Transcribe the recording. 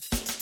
Thank you.